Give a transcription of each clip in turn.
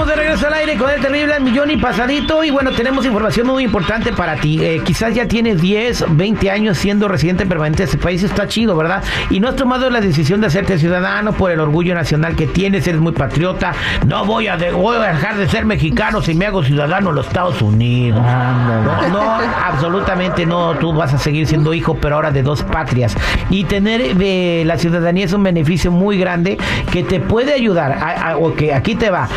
regreso al aire con el terrible al millón y pasadito. Y bueno, tenemos información muy importante para ti. Eh, quizás ya tienes 10, 20 años siendo residente permanente de este país. Está chido, ¿verdad? Y no has tomado la decisión de hacerte ciudadano por el orgullo nacional que tienes. Eres muy patriota. No voy a, voy a dejar de ser mexicano si me hago ciudadano en los Estados Unidos. No, no, absolutamente no. Tú vas a seguir siendo hijo, pero ahora de dos patrias. Y tener eh, la ciudadanía es un beneficio muy grande que te puede ayudar. A, o que aquí te va.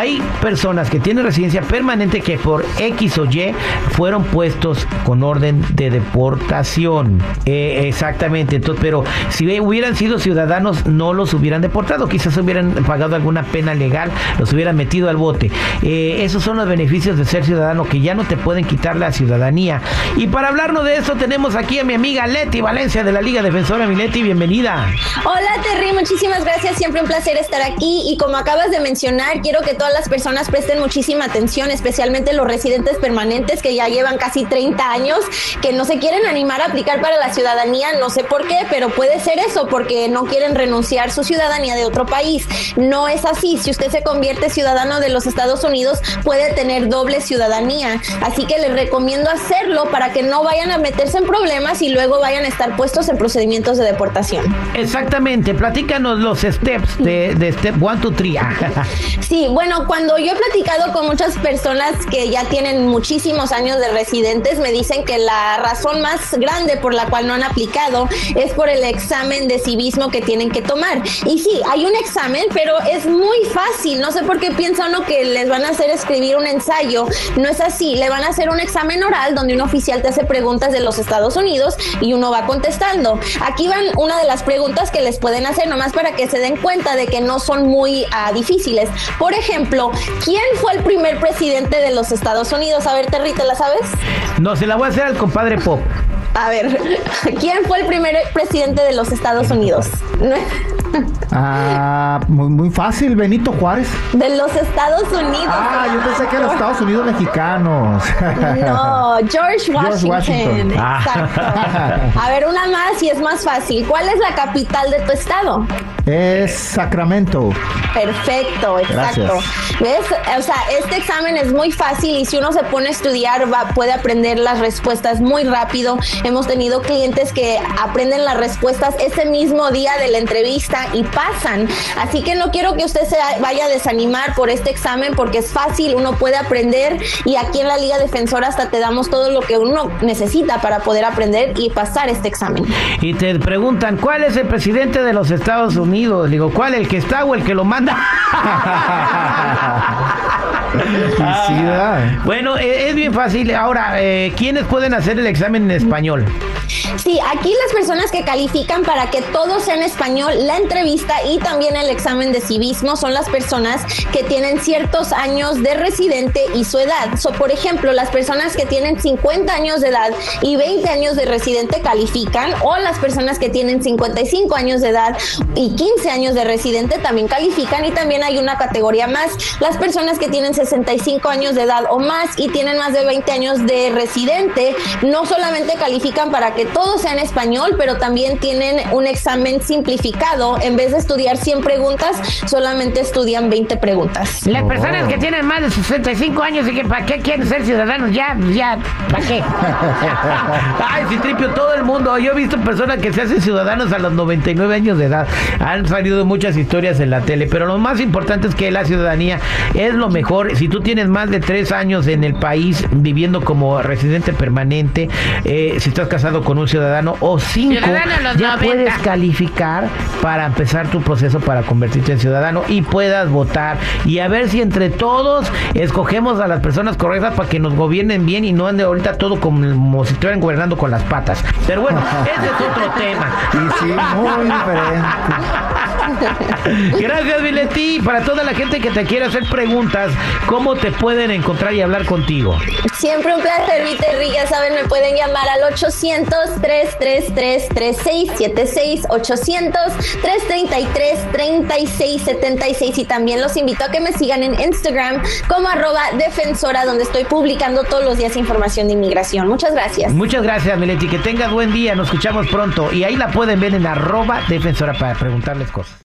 Hay personas que tienen residencia permanente que por X o Y fueron puestos con orden de deportación. Eh, exactamente. Entonces, pero si hubieran sido ciudadanos, no los hubieran deportado. Quizás hubieran pagado alguna pena legal, los hubieran metido al bote. Eh, esos son los beneficios de ser ciudadano que ya no te pueden quitar la ciudadanía. Y para hablarnos de eso, tenemos aquí a mi amiga Leti Valencia de la Liga Defensora. Mi Leti, bienvenida. Hola, Terry. Muchísimas gracias. Siempre un placer estar aquí. Y como acabas de mencionar, quiero que todas las personas presten muchísima atención, especialmente los residentes permanentes que ya llevan casi 30 años, que no se quieren animar a aplicar para la ciudadanía, no sé por qué, pero puede ser eso, porque no quieren renunciar su ciudadanía de otro país. No es así. Si usted se convierte ciudadano de los Estados Unidos, puede tener doble ciudadanía. Así que les recomiendo hacerlo para que no vayan a meterse en problemas y luego vayan a estar puestos en procedimientos de deportación. Exactamente. Platícanos los steps de, de step 1, 2, 3. Sí, bueno, cuando yo he platicado con muchas personas que ya tienen muchísimos años de residentes, me dicen que la razón más grande por la cual no han aplicado es por el examen de civismo que tienen que tomar. Y sí, hay un examen, pero es muy fácil. No sé por qué piensa uno que les van a hacer escribir un ensayo. No es así. Le van a hacer un examen oral donde un oficial te hace preguntas de los Estados Unidos y uno va contestando. Aquí van una de las preguntas que les pueden hacer, nomás para que se den cuenta de que no son muy uh, difíciles. Por ejemplo, ¿quién fue el primer presidente de los Estados Unidos? A ver, Terry, ¿te la sabes? No, se la voy a hacer al compadre Pop. A ver, ¿quién fue el primer presidente de los Estados Unidos? Ah, muy, muy fácil, Benito Juárez. De los Estados Unidos. Ah, yo pensé que eran Estados Unidos mexicanos. No, George Washington. George Washington. Exacto. A ver, una más y es más fácil. ¿Cuál es la capital de tu estado? Es Sacramento. Perfecto, exacto. ¿Ves? O sea, este examen es muy fácil y si uno se pone a estudiar va, puede aprender las respuestas muy rápido. Hemos tenido clientes que aprenden las respuestas ese mismo día de la entrevista y pasan. Así que no quiero que usted se vaya a desanimar por este examen porque es fácil, uno puede aprender y aquí en la Liga Defensora hasta te damos todo lo que uno necesita para poder aprender y pasar este examen. Y te preguntan, ¿cuál es el presidente de los Estados Unidos? Digo, ¿cuál? ¿El que está o el que lo manda? bueno, e, es bien fácil. Ahora, eh, ¿quiénes pueden hacer el examen en español? Sí, aquí las personas que califican para que todo sea en español, la entrevista y también el examen de civismo son las personas que tienen ciertos años de residente y su edad. So, por ejemplo, las personas que tienen 50 años de edad y 20 años de residente califican, o las personas que tienen 55 años de edad y 15 años de residente también califican, y también hay una categoría más, las personas que tienen 65 años de edad o más y tienen más de 20 años de residente, no solamente califican para que todo sea en español, pero también tienen un examen simplificado. En vez de estudiar 100 preguntas, solamente estudian 20 preguntas. Las personas que tienen más de 65 años y que para qué quieren ser ciudadanos, ya, ya, ¿para qué? Ay, Citripio, todo el mundo. Yo he visto personas que se hacen ciudadanos a los 99 años de edad. Han salido muchas historias en la tele, pero lo más importante es que la ciudadanía es lo mejor. Si tú tienes más de tres años en el país viviendo como residente permanente, eh, si estás casado con un ciudadano o cinco, ya puedes calificar para empezar tu proceso para convertirte en ciudadano y puedas votar y a ver si entre todos escogemos a las personas correctas para que nos gobiernen bien y no ande ahorita todo como si estuvieran gobernando con las patas. Pero bueno, ese es otro tema. Y sí, muy diferente. Gracias, Vileti. Para toda la gente que te quiere hacer preguntas, ¿cómo te pueden encontrar y hablar contigo? Siempre un placer, Viterri. Ya saben, me pueden llamar al 800-333-3676, 800-333-3676. Y también los invito a que me sigan en Instagram como arroba defensora, donde estoy publicando todos los días información de inmigración. Muchas gracias. Muchas gracias, Mileti. Que tengas buen día. Nos escuchamos pronto. Y ahí la pueden ver en arroba defensora para preguntarles cosas.